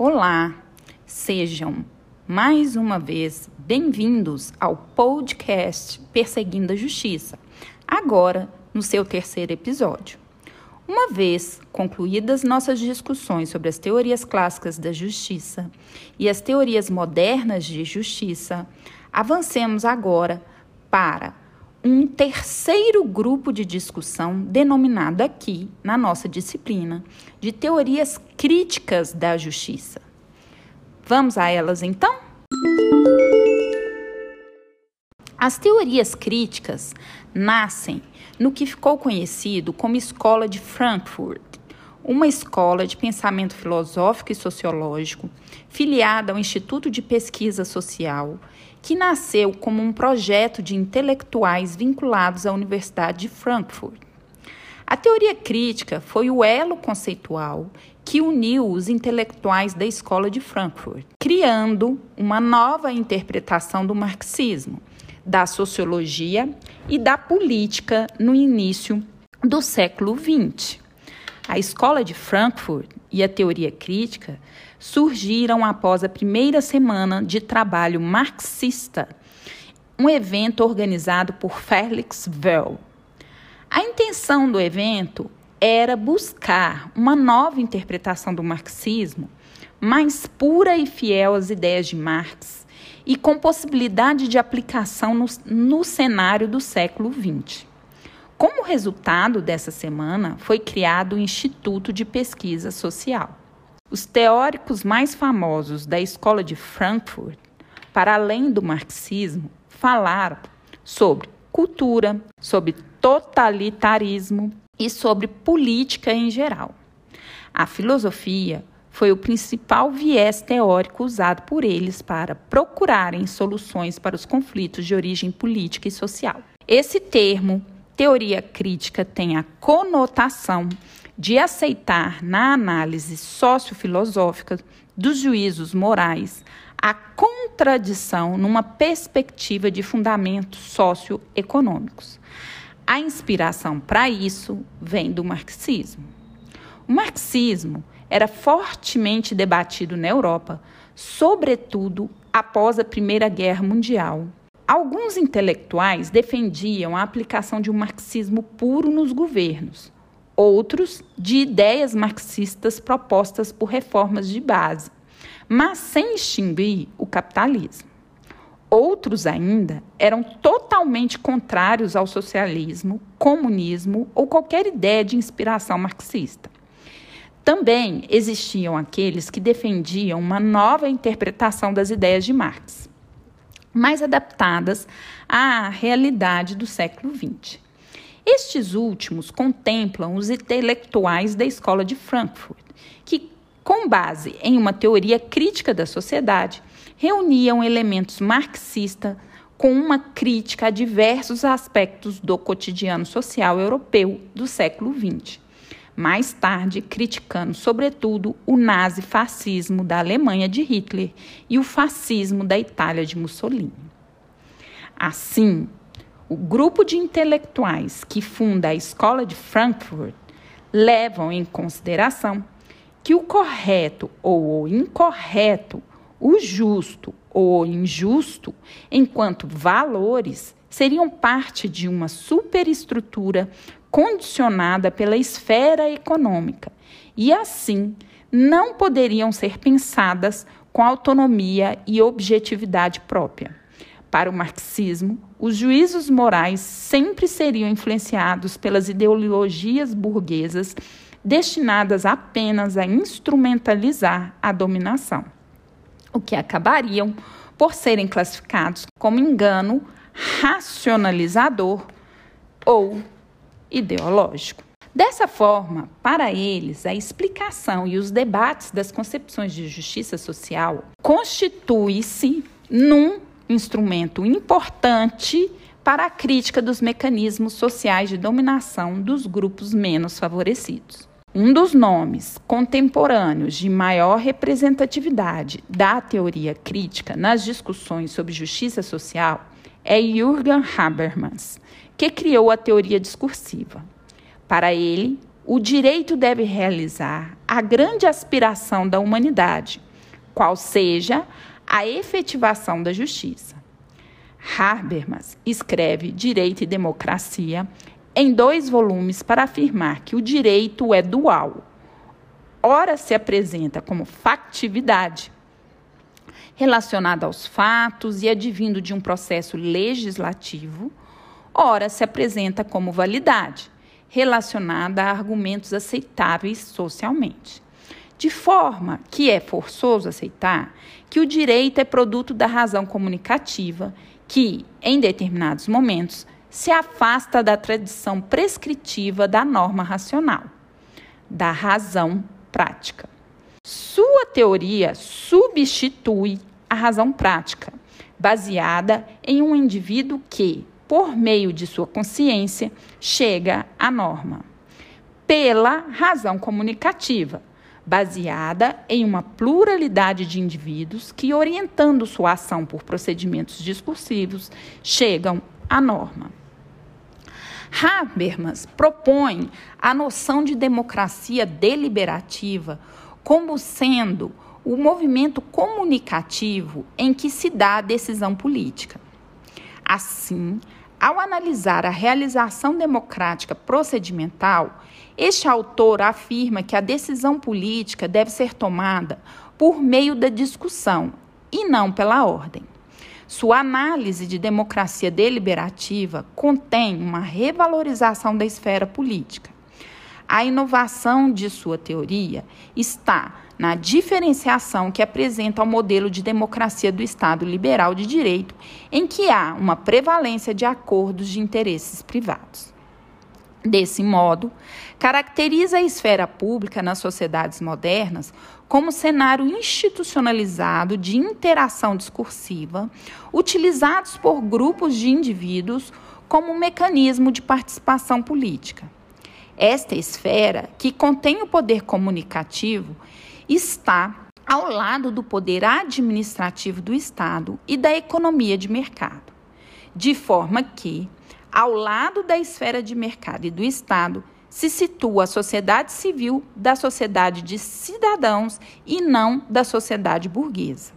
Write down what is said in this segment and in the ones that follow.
Olá, sejam mais uma vez bem-vindos ao podcast Perseguindo a Justiça, agora no seu terceiro episódio. Uma vez concluídas nossas discussões sobre as teorias clássicas da justiça e as teorias modernas de justiça, avancemos agora para um terceiro grupo de discussão denominado aqui, na nossa disciplina, de teorias críticas da justiça. Vamos a elas então? As teorias críticas nascem no que ficou conhecido como Escola de Frankfurt, uma escola de pensamento filosófico e sociológico filiada ao Instituto de Pesquisa Social que nasceu como um projeto de intelectuais vinculados à Universidade de Frankfurt. A teoria crítica foi o elo conceitual que uniu os intelectuais da escola de Frankfurt, criando uma nova interpretação do marxismo, da sociologia e da política no início do século XX. A escola de Frankfurt e a teoria crítica surgiram após a primeira semana de trabalho marxista, um evento organizado por Felix Well. A intenção do evento era buscar uma nova interpretação do marxismo, mais pura e fiel às ideias de Marx e com possibilidade de aplicação no, no cenário do século XX. Como resultado dessa semana, foi criado o Instituto de Pesquisa Social. Os teóricos mais famosos da escola de Frankfurt, para além do marxismo, falaram sobre cultura, sobre totalitarismo e sobre política em geral. A filosofia foi o principal viés teórico usado por eles para procurarem soluções para os conflitos de origem política e social. Esse termo teoria crítica tem a conotação de aceitar na análise sociofilosófica dos juízos morais a contradição numa perspectiva de fundamentos socioeconômicos. A inspiração para isso vem do marxismo. O marxismo era fortemente debatido na Europa, sobretudo após a Primeira Guerra Mundial, Alguns intelectuais defendiam a aplicação de um marxismo puro nos governos, outros de ideias marxistas propostas por reformas de base, mas sem extinguir o capitalismo. Outros ainda eram totalmente contrários ao socialismo, comunismo ou qualquer ideia de inspiração marxista. Também existiam aqueles que defendiam uma nova interpretação das ideias de Marx mais adaptadas à realidade do século XX. Estes últimos contemplam os intelectuais da escola de Frankfurt, que, com base em uma teoria crítica da sociedade, reuniam elementos marxistas com uma crítica a diversos aspectos do cotidiano social europeu do século XX mais tarde criticando, sobretudo, o nazifascismo da Alemanha de Hitler e o fascismo da Itália de Mussolini. Assim, o grupo de intelectuais que funda a Escola de Frankfurt levam em consideração que o correto ou o incorreto, o justo ou o injusto, enquanto valores, seriam parte de uma superestrutura condicionada pela esfera econômica e, assim, não poderiam ser pensadas com autonomia e objetividade própria. Para o marxismo, os juízos morais sempre seriam influenciados pelas ideologias burguesas destinadas apenas a instrumentalizar a dominação, o que acabariam por serem classificados como engano racionalizador ou ideológico. Dessa forma, para eles, a explicação e os debates das concepções de justiça social constitui-se num instrumento importante para a crítica dos mecanismos sociais de dominação dos grupos menos favorecidos. Um dos nomes contemporâneos de maior representatividade da teoria crítica nas discussões sobre justiça social é Jürgen Habermas, que criou a teoria discursiva. Para ele, o direito deve realizar a grande aspiração da humanidade, qual seja a efetivação da justiça. Habermas escreve Direito e Democracia em dois volumes para afirmar que o direito é dual. Ora se apresenta como factividade, relacionada aos fatos e advindo de um processo legislativo, ora se apresenta como validade, relacionada a argumentos aceitáveis socialmente. De forma que é forçoso aceitar que o direito é produto da razão comunicativa, que, em determinados momentos, se afasta da tradição prescritiva da norma racional, da razão prática. Sua teoria substitui a razão prática, baseada em um indivíduo que, por meio de sua consciência, chega à norma. Pela razão comunicativa, baseada em uma pluralidade de indivíduos que, orientando sua ação por procedimentos discursivos, chegam à norma. Habermas propõe a noção de democracia deliberativa como sendo o movimento comunicativo em que se dá a decisão política. Assim, ao analisar a realização democrática procedimental, este autor afirma que a decisão política deve ser tomada por meio da discussão e não pela ordem. Sua análise de democracia deliberativa contém uma revalorização da esfera política. A inovação de sua teoria está na diferenciação que apresenta o modelo de democracia do Estado liberal de direito, em que há uma prevalência de acordos de interesses privados. Desse modo, caracteriza a esfera pública nas sociedades modernas como cenário institucionalizado de interação discursiva, utilizados por grupos de indivíduos como mecanismo de participação política. Esta esfera, que contém o poder comunicativo, está ao lado do poder administrativo do Estado e da economia de mercado, de forma que, ao lado da esfera de mercado e do Estado, se situa a sociedade civil da sociedade de cidadãos e não da sociedade burguesa.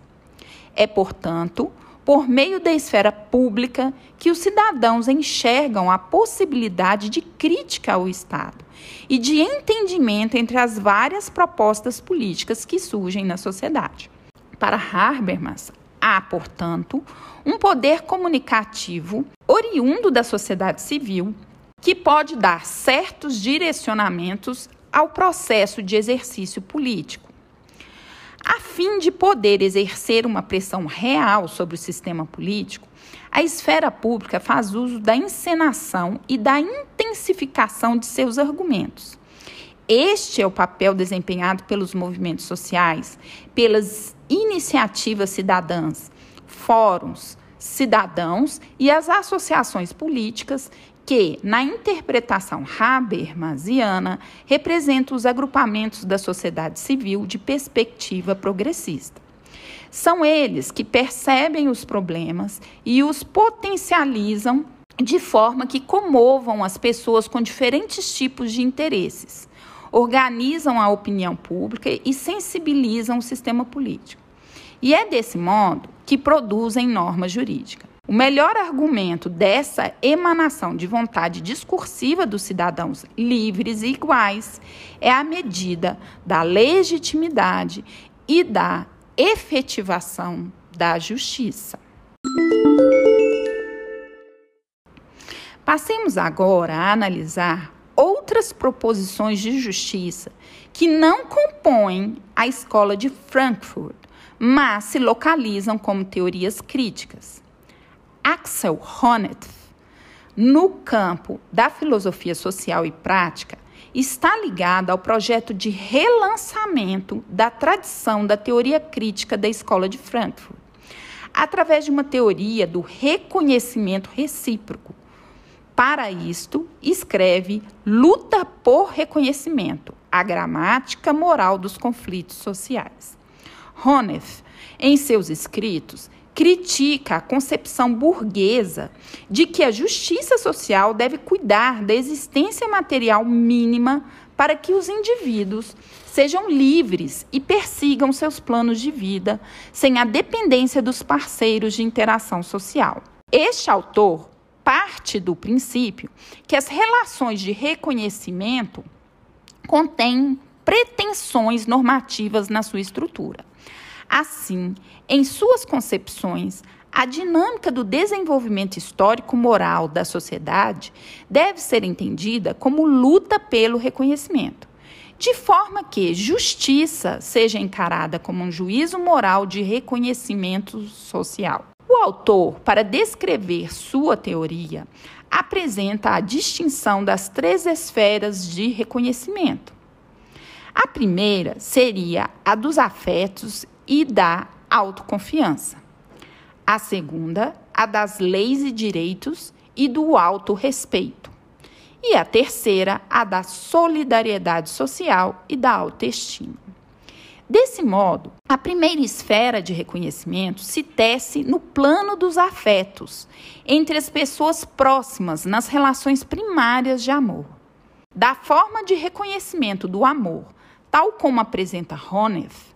É, portanto, por meio da esfera pública que os cidadãos enxergam a possibilidade de crítica ao Estado e de entendimento entre as várias propostas políticas que surgem na sociedade. Para Habermas, há, portanto, um poder comunicativo oriundo da sociedade civil que pode dar certos direcionamentos ao processo de exercício político a fim de poder exercer uma pressão real sobre o sistema político, a esfera pública faz uso da encenação e da intensificação de seus argumentos. Este é o papel desempenhado pelos movimentos sociais, pelas iniciativas cidadãs, fóruns, cidadãos e as associações políticas que, na interpretação habermasiana, representam os agrupamentos da sociedade civil de perspectiva progressista. São eles que percebem os problemas e os potencializam de forma que comovam as pessoas com diferentes tipos de interesses, organizam a opinião pública e sensibilizam o sistema político. E é desse modo que produzem norma jurídica. O melhor argumento dessa emanação de vontade discursiva dos cidadãos livres e iguais é a medida da legitimidade e da efetivação da justiça. Passemos agora a analisar outras proposições de justiça que não compõem a escola de Frankfurt, mas se localizam como teorias críticas. Axel Honneth, no campo da filosofia social e prática, está ligado ao projeto de relançamento da tradição da teoria crítica da Escola de Frankfurt, através de uma teoria do reconhecimento recíproco. Para isto, escreve Luta por Reconhecimento, a gramática moral dos conflitos sociais. Honneth, em seus escritos, critica a concepção burguesa de que a justiça social deve cuidar da existência material mínima para que os indivíduos sejam livres e persigam seus planos de vida sem a dependência dos parceiros de interação social. Este autor parte do princípio que as relações de reconhecimento contêm pretensões normativas na sua estrutura. Assim, em suas concepções, a dinâmica do desenvolvimento histórico-moral da sociedade deve ser entendida como luta pelo reconhecimento, de forma que justiça seja encarada como um juízo moral de reconhecimento social. O autor, para descrever sua teoria, apresenta a distinção das três esferas de reconhecimento. A primeira seria a dos afetos e da autoconfiança. A segunda, a das leis e direitos e do autorrespeito. E a terceira, a da solidariedade social e da autoestima. Desse modo, a primeira esfera de reconhecimento se tece no plano dos afetos, entre as pessoas próximas, nas relações primárias de amor. Da forma de reconhecimento do amor, tal como apresenta Honeff,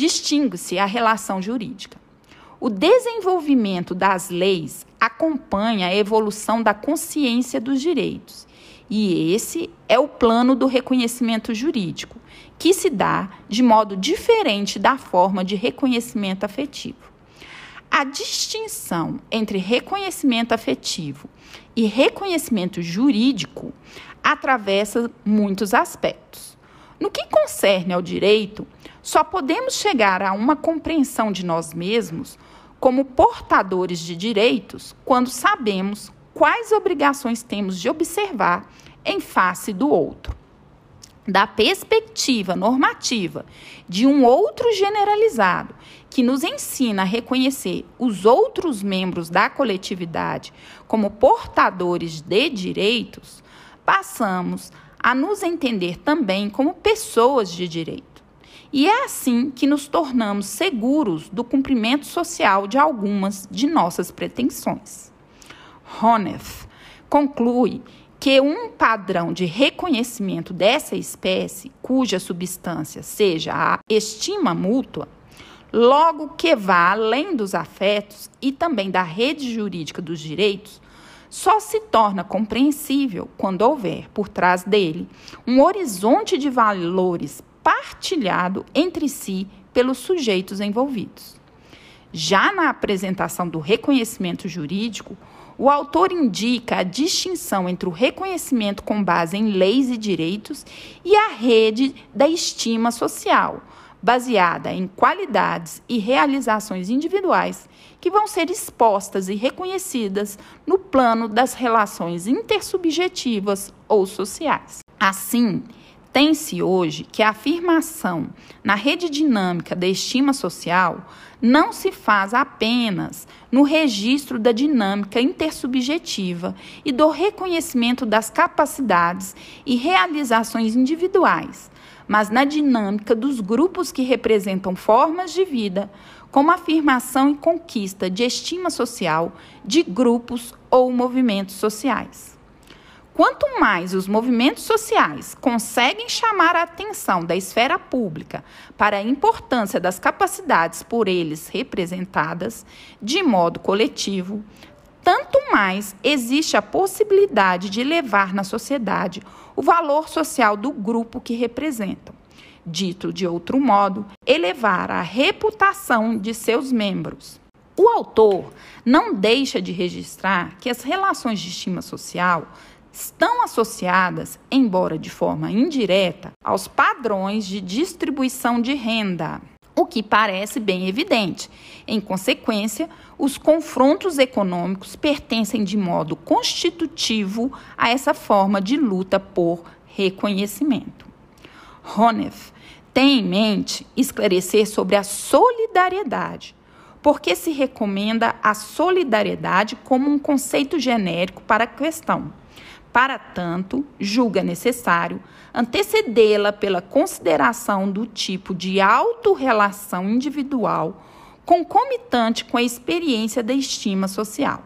distingue-se a relação jurídica. O desenvolvimento das leis acompanha a evolução da consciência dos direitos, e esse é o plano do reconhecimento jurídico, que se dá de modo diferente da forma de reconhecimento afetivo. A distinção entre reconhecimento afetivo e reconhecimento jurídico atravessa muitos aspectos. No que concerne ao direito, só podemos chegar a uma compreensão de nós mesmos como portadores de direitos quando sabemos quais obrigações temos de observar em face do outro. Da perspectiva normativa de um outro generalizado que nos ensina a reconhecer os outros membros da coletividade como portadores de direitos, passamos a nos entender também como pessoas de direito. E é assim que nos tornamos seguros do cumprimento social de algumas de nossas pretensões. Honeff conclui que um padrão de reconhecimento dessa espécie, cuja substância seja a estima mútua, logo que vá além dos afetos e também da rede jurídica dos direitos, só se torna compreensível quando houver por trás dele um horizonte de valores partilhado entre si pelos sujeitos envolvidos. Já na apresentação do reconhecimento jurídico, o autor indica a distinção entre o reconhecimento com base em leis e direitos e a rede da estima social, baseada em qualidades e realizações individuais que vão ser expostas e reconhecidas no plano das relações intersubjetivas ou sociais. Assim, tem-se hoje que a afirmação na rede dinâmica da estima social não se faz apenas no registro da dinâmica intersubjetiva e do reconhecimento das capacidades e realizações individuais, mas na dinâmica dos grupos que representam formas de vida, como afirmação e conquista de estima social de grupos ou movimentos sociais. Quanto mais os movimentos sociais conseguem chamar a atenção da esfera pública para a importância das capacidades por eles representadas de modo coletivo, tanto mais existe a possibilidade de levar na sociedade o valor social do grupo que representam. Dito de outro modo, elevar a reputação de seus membros. O autor não deixa de registrar que as relações de estima social estão associadas, embora de forma indireta, aos padrões de distribuição de renda, o que parece bem evidente. Em consequência, os confrontos econômicos pertencem de modo constitutivo a essa forma de luta por reconhecimento. Honeff tem em mente esclarecer sobre a solidariedade, porque se recomenda a solidariedade como um conceito genérico para a questão. Para tanto, julga necessário antecedê-la pela consideração do tipo de autorrelação individual concomitante com a experiência da estima social.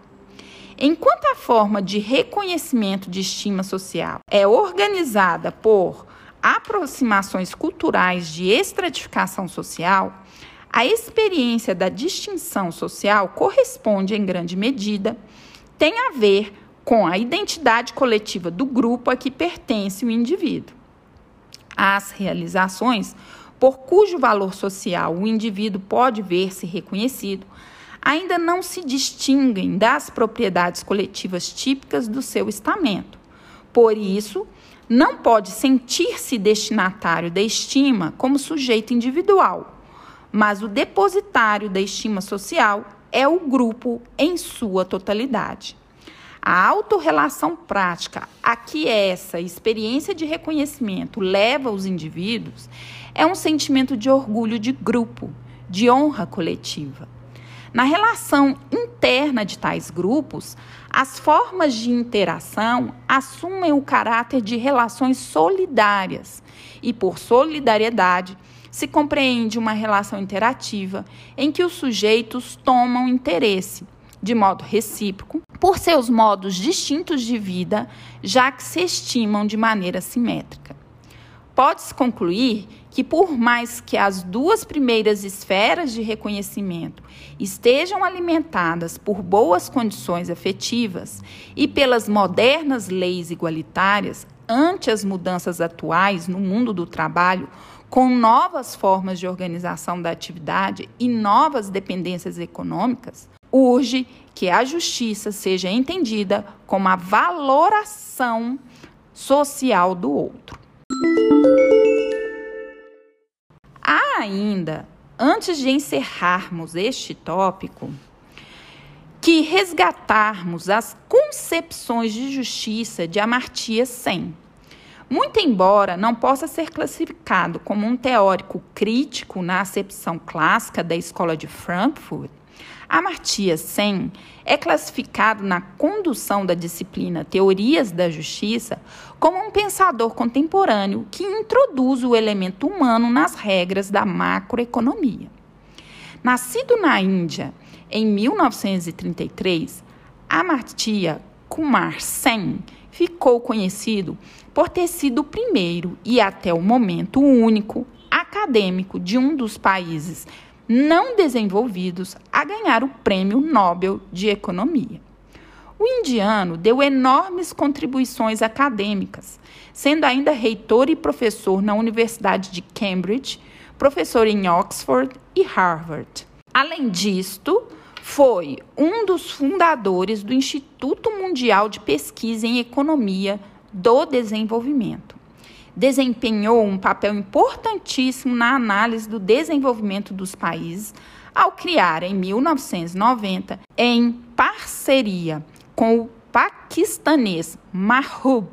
Enquanto a forma de reconhecimento de estima social é organizada por aproximações culturais de estratificação social, a experiência da distinção social corresponde, em grande medida, tem a ver com a identidade coletiva do grupo a que pertence o indivíduo. As realizações por cujo valor social o indivíduo pode ver-se reconhecido ainda não se distinguem das propriedades coletivas típicas do seu estamento. Por isso, não pode sentir-se destinatário da estima como sujeito individual, mas o depositário da estima social é o grupo em sua totalidade. A autorrelação prática a que essa experiência de reconhecimento leva os indivíduos é um sentimento de orgulho de grupo, de honra coletiva. Na relação interna de tais grupos, as formas de interação assumem o caráter de relações solidárias e, por solidariedade, se compreende uma relação interativa em que os sujeitos tomam interesse, de modo recíproco, por seus modos distintos de vida, já que se estimam de maneira simétrica. Pode-se concluir que, por mais que as duas primeiras esferas de reconhecimento estejam alimentadas por boas condições afetivas e pelas modernas leis igualitárias, ante as mudanças atuais no mundo do trabalho, com novas formas de organização da atividade e novas dependências econômicas, urge que a justiça seja entendida como a valoração social do outro. Há ainda, antes de encerrarmos este tópico, que resgatarmos as concepções de justiça de Amartya Sen. Muito embora não possa ser classificado como um teórico crítico na acepção clássica da escola de Frankfurt, Amartya Sen é classificado na condução da disciplina Teorias da Justiça como um pensador contemporâneo que introduz o elemento humano nas regras da macroeconomia. Nascido na Índia em 1933, Amartya Kumar Sen ficou conhecido por ter sido o primeiro e até o momento único acadêmico de um dos países não desenvolvidos a ganhar o Prêmio Nobel de Economia. O indiano deu enormes contribuições acadêmicas, sendo ainda reitor e professor na Universidade de Cambridge, professor em Oxford e Harvard. Além disto, foi um dos fundadores do Instituto Mundial de Pesquisa em Economia do Desenvolvimento desempenhou um papel importantíssimo na análise do desenvolvimento dos países ao criar em 1990, em parceria com o paquistanês Mahbub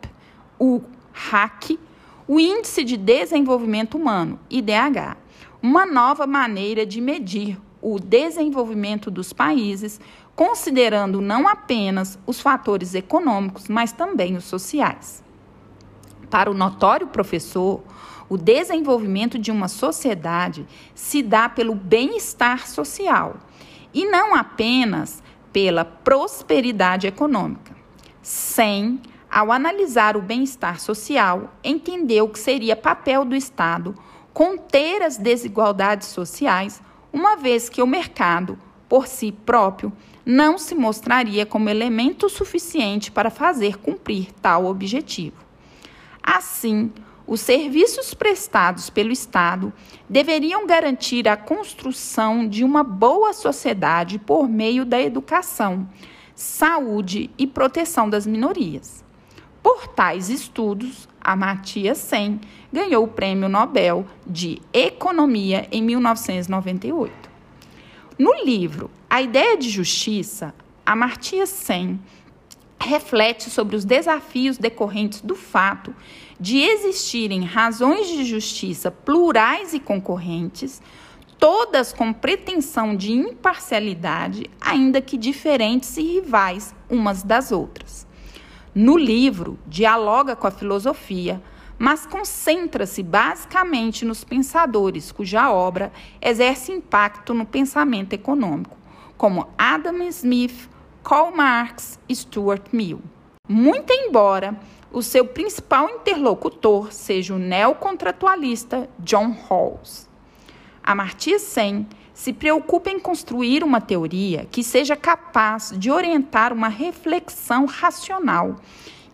ul Haq, o Índice de Desenvolvimento Humano, IDH, uma nova maneira de medir o desenvolvimento dos países, considerando não apenas os fatores econômicos, mas também os sociais. Para o notório professor, o desenvolvimento de uma sociedade se dá pelo bem-estar social e não apenas pela prosperidade econômica. Sem, ao analisar o bem-estar social, entendeu que seria papel do Estado conter as desigualdades sociais, uma vez que o mercado, por si próprio, não se mostraria como elemento suficiente para fazer cumprir tal objetivo. Assim, os serviços prestados pelo Estado deveriam garantir a construção de uma boa sociedade por meio da educação, saúde e proteção das minorias. Por tais estudos, Amartya Sen ganhou o Prêmio Nobel de Economia em 1998. No livro A Ideia de Justiça, Amartya Sen reflete sobre os desafios decorrentes do fato de existirem razões de justiça plurais e concorrentes, todas com pretensão de imparcialidade, ainda que diferentes e rivais umas das outras. No livro, dialoga com a filosofia, mas concentra-se basicamente nos pensadores cuja obra exerce impacto no pensamento econômico, como Adam Smith, Karl Marx e Stuart Mill. muito embora o seu principal interlocutor seja o neocontratualista John Rawls. Amartya Sen se preocupa em construir uma teoria que seja capaz de orientar uma reflexão racional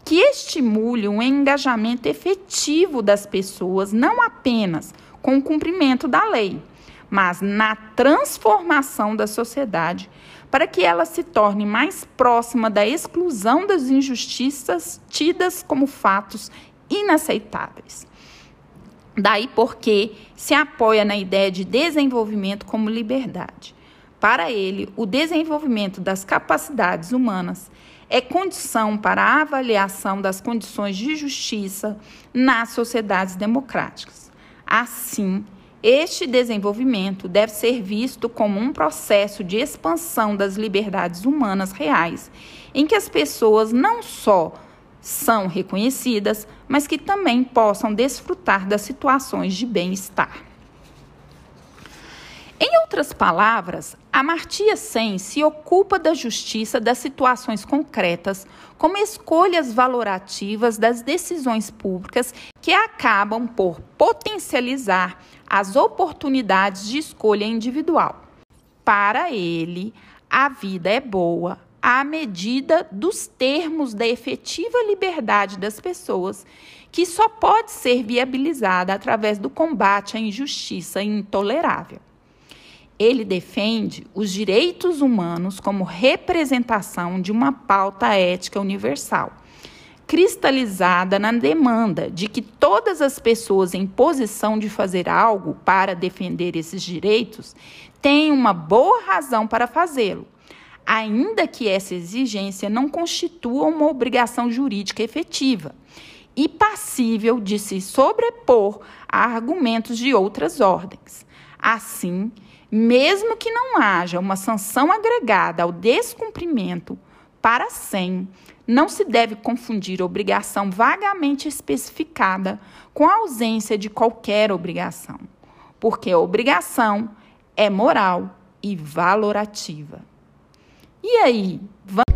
que estimule um engajamento efetivo das pessoas, não apenas com o cumprimento da lei, mas na transformação da sociedade, para que ela se torne mais próxima da exclusão das injustiças tidas como fatos inaceitáveis. Daí porque se apoia na ideia de desenvolvimento como liberdade. Para ele, o desenvolvimento das capacidades humanas é condição para a avaliação das condições de justiça nas sociedades democráticas. Assim, este desenvolvimento deve ser visto como um processo de expansão das liberdades humanas reais, em que as pessoas não só são reconhecidas, mas que também possam desfrutar das situações de bem-estar. Em outras palavras, Amartya Sen se ocupa da justiça das situações concretas, como escolhas valorativas das decisões públicas que acabam por potencializar as oportunidades de escolha individual. Para ele, a vida é boa à medida dos termos da efetiva liberdade das pessoas, que só pode ser viabilizada através do combate à injustiça intolerável. Ele defende os direitos humanos como representação de uma pauta ética universal, cristalizada na demanda de que todas as pessoas em posição de fazer algo para defender esses direitos tenham uma boa razão para fazê-lo, ainda que essa exigência não constitua uma obrigação jurídica efetiva e passível de se sobrepor a argumentos de outras ordens. Assim, mesmo que não haja uma sanção agregada ao descumprimento para 100, não se deve confundir obrigação vagamente especificada com a ausência de qualquer obrigação, porque a obrigação é moral e valorativa. E aí, vamos.